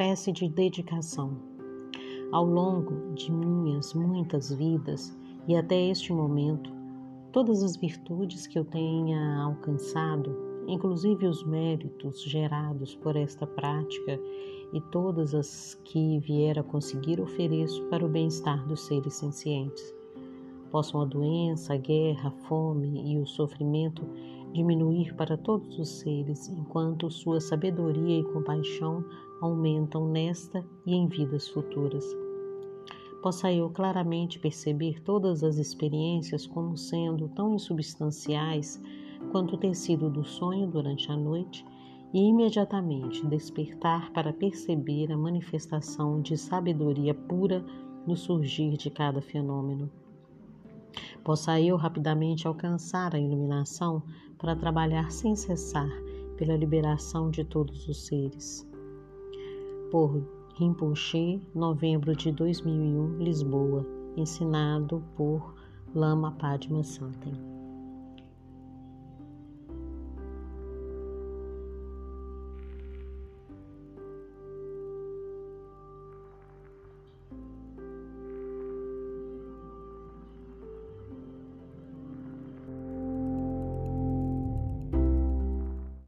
prece de dedicação. Ao longo de minhas muitas vidas e até este momento, todas as virtudes que eu tenha alcançado, inclusive os méritos gerados por esta prática e todas as que vier a conseguir, ofereço para o bem-estar dos seres sencientes. Possam a doença, a guerra, a fome e o sofrimento diminuir para todos os seres, enquanto sua sabedoria e compaixão aumentam nesta e em vidas futuras. Possa eu claramente perceber todas as experiências como sendo tão insubstanciais quanto o tecido do sonho durante a noite e imediatamente despertar para perceber a manifestação de sabedoria pura no surgir de cada fenômeno. Possa eu rapidamente alcançar a iluminação para trabalhar sem cessar pela liberação de todos os seres. Por Rinpoche, novembro de 2001, Lisboa, ensinado por Lama Padma Santen.